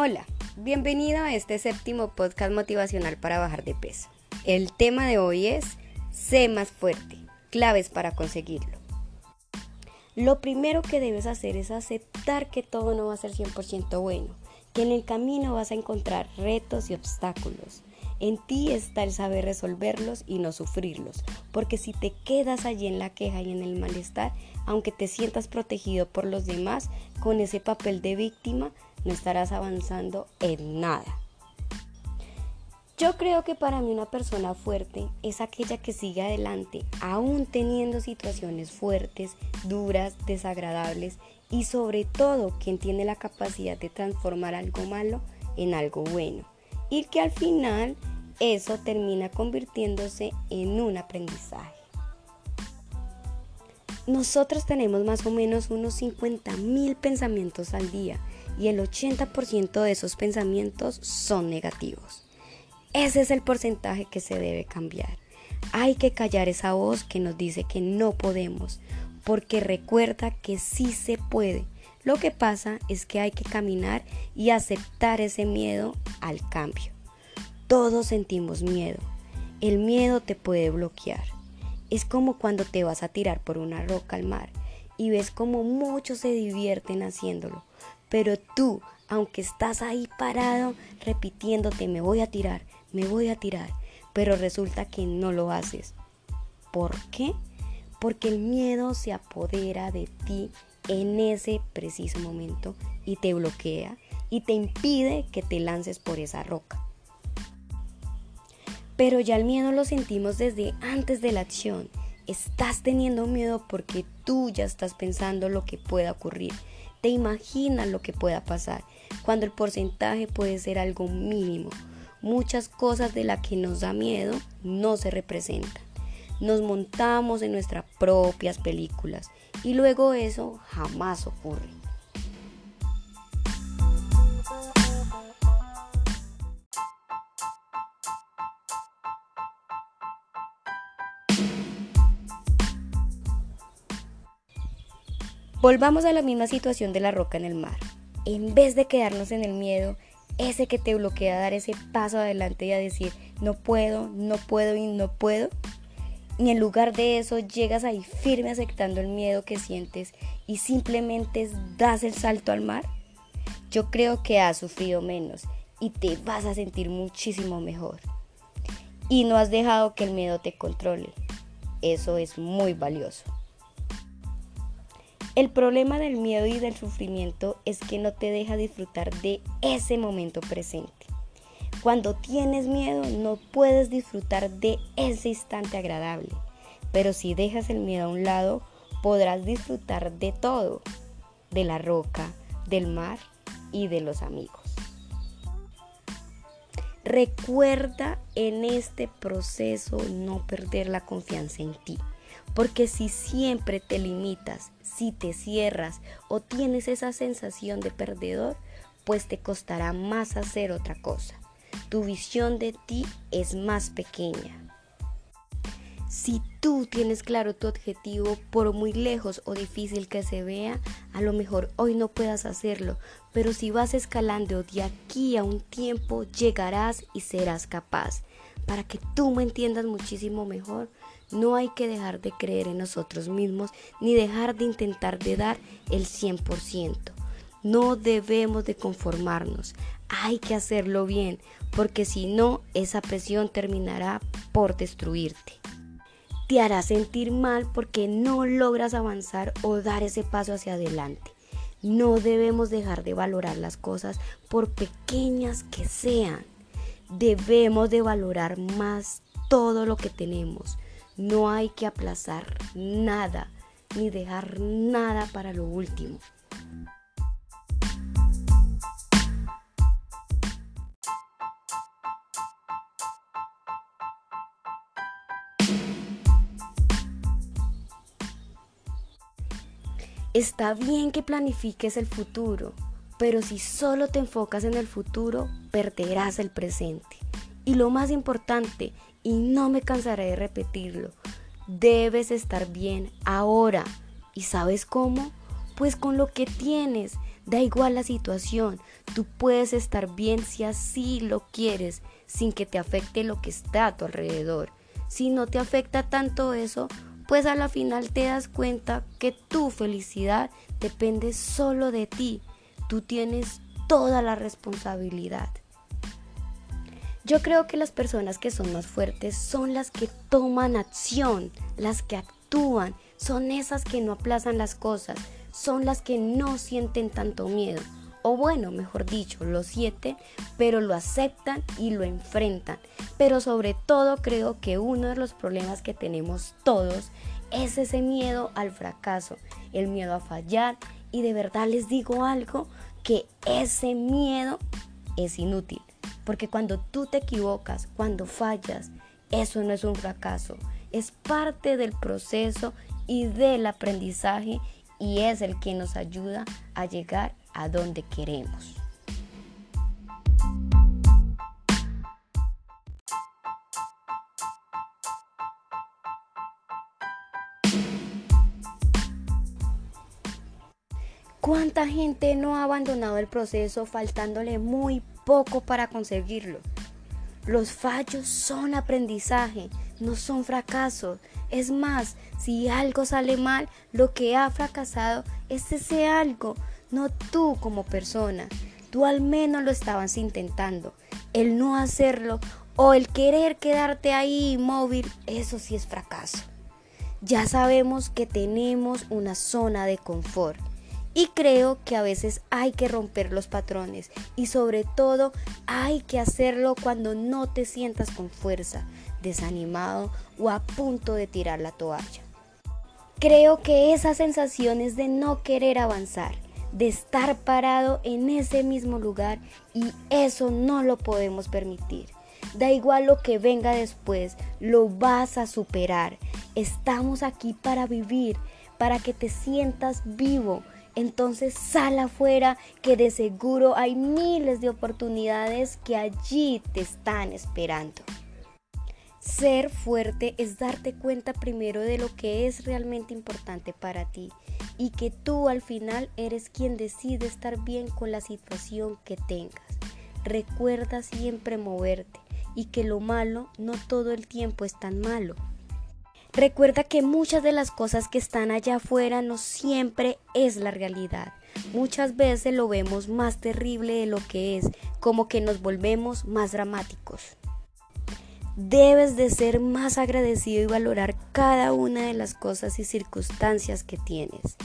Hola, bienvenido a este séptimo podcast motivacional para bajar de peso. El tema de hoy es Sé más fuerte, claves para conseguirlo. Lo primero que debes hacer es aceptar que todo no va a ser 100% bueno, que en el camino vas a encontrar retos y obstáculos. En ti está el saber resolverlos y no sufrirlos, porque si te quedas allí en la queja y en el malestar, aunque te sientas protegido por los demás, con ese papel de víctima, no estarás avanzando en nada. Yo creo que para mí una persona fuerte es aquella que sigue adelante, aún teniendo situaciones fuertes, duras, desagradables y sobre todo quien tiene la capacidad de transformar algo malo en algo bueno y que al final eso termina convirtiéndose en un aprendizaje. Nosotros tenemos más o menos unos 50 mil pensamientos al día y el 80% de esos pensamientos son negativos. Ese es el porcentaje que se debe cambiar. Hay que callar esa voz que nos dice que no podemos, porque recuerda que sí se puede. Lo que pasa es que hay que caminar y aceptar ese miedo al cambio. Todos sentimos miedo. El miedo te puede bloquear. Es como cuando te vas a tirar por una roca al mar y ves como muchos se divierten haciéndolo, pero tú, aunque estás ahí parado repitiéndote me voy a tirar, me voy a tirar, pero resulta que no lo haces. ¿Por qué? Porque el miedo se apodera de ti en ese preciso momento y te bloquea y te impide que te lances por esa roca. Pero ya el miedo lo sentimos desde antes de la acción. Estás teniendo miedo porque tú ya estás pensando lo que pueda ocurrir. Te imaginas lo que pueda pasar, cuando el porcentaje puede ser algo mínimo. Muchas cosas de las que nos da miedo no se representan. Nos montamos en nuestras propias películas y luego eso jamás ocurre. Volvamos a la misma situación de la roca en el mar. En vez de quedarnos en el miedo, ese que te bloquea a dar ese paso adelante y a decir, no puedo, no puedo y no puedo. Y en lugar de eso llegas ahí firme aceptando el miedo que sientes y simplemente das el salto al mar. Yo creo que has sufrido menos y te vas a sentir muchísimo mejor. Y no has dejado que el miedo te controle. Eso es muy valioso. El problema del miedo y del sufrimiento es que no te deja disfrutar de ese momento presente. Cuando tienes miedo no puedes disfrutar de ese instante agradable, pero si dejas el miedo a un lado podrás disfrutar de todo, de la roca, del mar y de los amigos. Recuerda en este proceso no perder la confianza en ti. Porque si siempre te limitas, si te cierras o tienes esa sensación de perdedor, pues te costará más hacer otra cosa. Tu visión de ti es más pequeña. Si tú tienes claro tu objetivo, por muy lejos o difícil que se vea, a lo mejor hoy no puedas hacerlo, pero si vas escalando de aquí a un tiempo, llegarás y serás capaz. Para que tú me entiendas muchísimo mejor, no hay que dejar de creer en nosotros mismos ni dejar de intentar de dar el 100%. No debemos de conformarnos, hay que hacerlo bien, porque si no, esa presión terminará por destruirte. Te hará sentir mal porque no logras avanzar o dar ese paso hacia adelante. No debemos dejar de valorar las cosas por pequeñas que sean. Debemos de valorar más todo lo que tenemos no hay que aplazar nada ni dejar nada para lo último. Está bien que planifiques el futuro, pero si solo te enfocas en el futuro, perderás el presente. Y lo más importante, y no me cansaré de repetirlo, debes estar bien ahora. ¿Y sabes cómo? Pues con lo que tienes. Da igual la situación, tú puedes estar bien si así lo quieres, sin que te afecte lo que está a tu alrededor. Si no te afecta tanto eso, pues a la final te das cuenta que tu felicidad depende solo de ti. Tú tienes toda la responsabilidad. Yo creo que las personas que son más fuertes son las que toman acción, las que actúan, son esas que no aplazan las cosas, son las que no sienten tanto miedo. O bueno, mejor dicho, lo sienten, pero lo aceptan y lo enfrentan. Pero sobre todo creo que uno de los problemas que tenemos todos es ese miedo al fracaso, el miedo a fallar. Y de verdad les digo algo, que ese miedo es inútil. Porque cuando tú te equivocas, cuando fallas, eso no es un fracaso, es parte del proceso y del aprendizaje y es el que nos ayuda a llegar a donde queremos. ¿Cuánta gente no ha abandonado el proceso faltándole muy poco para conseguirlo. Los fallos son aprendizaje, no son fracasos. Es más, si algo sale mal, lo que ha fracasado es ese algo, no tú como persona. Tú al menos lo estabas intentando. El no hacerlo o el querer quedarte ahí inmóvil, eso sí es fracaso. Ya sabemos que tenemos una zona de confort y creo que a veces hay que romper los patrones y sobre todo hay que hacerlo cuando no te sientas con fuerza, desanimado o a punto de tirar la toalla. Creo que esa sensación es de no querer avanzar, de estar parado en ese mismo lugar y eso no lo podemos permitir. Da igual lo que venga después, lo vas a superar. Estamos aquí para vivir, para que te sientas vivo, entonces sal afuera que de seguro hay miles de oportunidades que allí te están esperando. Ser fuerte es darte cuenta primero de lo que es realmente importante para ti y que tú al final eres quien decide estar bien con la situación que tengas. Recuerda siempre moverte y que lo malo no todo el tiempo es tan malo. Recuerda que muchas de las cosas que están allá afuera no siempre es la realidad. Muchas veces lo vemos más terrible de lo que es, como que nos volvemos más dramáticos. Debes de ser más agradecido y valorar cada una de las cosas y circunstancias que tienes.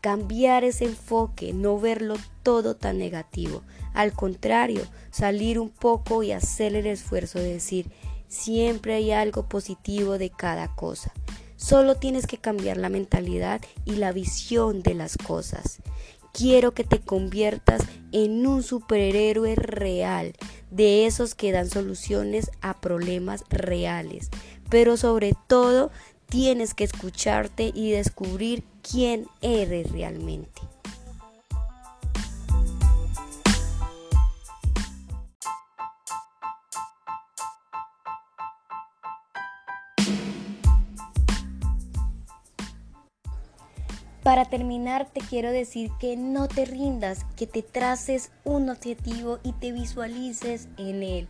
Cambiar ese enfoque, no verlo todo tan negativo. Al contrario, salir un poco y hacer el esfuerzo de decir, Siempre hay algo positivo de cada cosa. Solo tienes que cambiar la mentalidad y la visión de las cosas. Quiero que te conviertas en un superhéroe real, de esos que dan soluciones a problemas reales. Pero sobre todo, tienes que escucharte y descubrir quién eres realmente. Para terminar, te quiero decir que no te rindas, que te traces un objetivo y te visualices en él.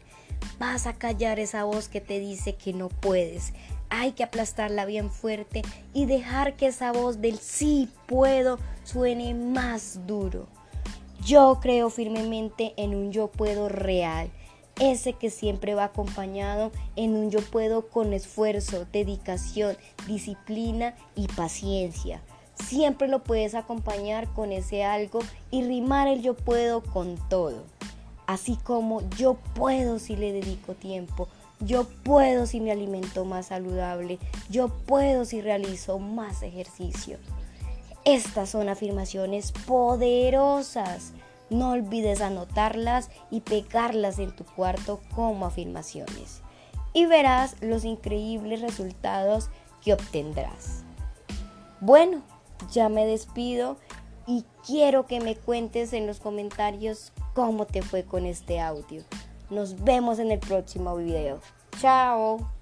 Vas a callar esa voz que te dice que no puedes. Hay que aplastarla bien fuerte y dejar que esa voz del sí puedo suene más duro. Yo creo firmemente en un yo puedo real ese que siempre va acompañado en un yo puedo con esfuerzo, dedicación, disciplina y paciencia. Siempre lo puedes acompañar con ese algo y rimar el yo puedo con todo. Así como yo puedo si le dedico tiempo, yo puedo si me alimento más saludable, yo puedo si realizo más ejercicio. Estas son afirmaciones poderosas. No olvides anotarlas y pegarlas en tu cuarto como afirmaciones. Y verás los increíbles resultados que obtendrás. Bueno, ya me despido y quiero que me cuentes en los comentarios cómo te fue con este audio. Nos vemos en el próximo video. Chao.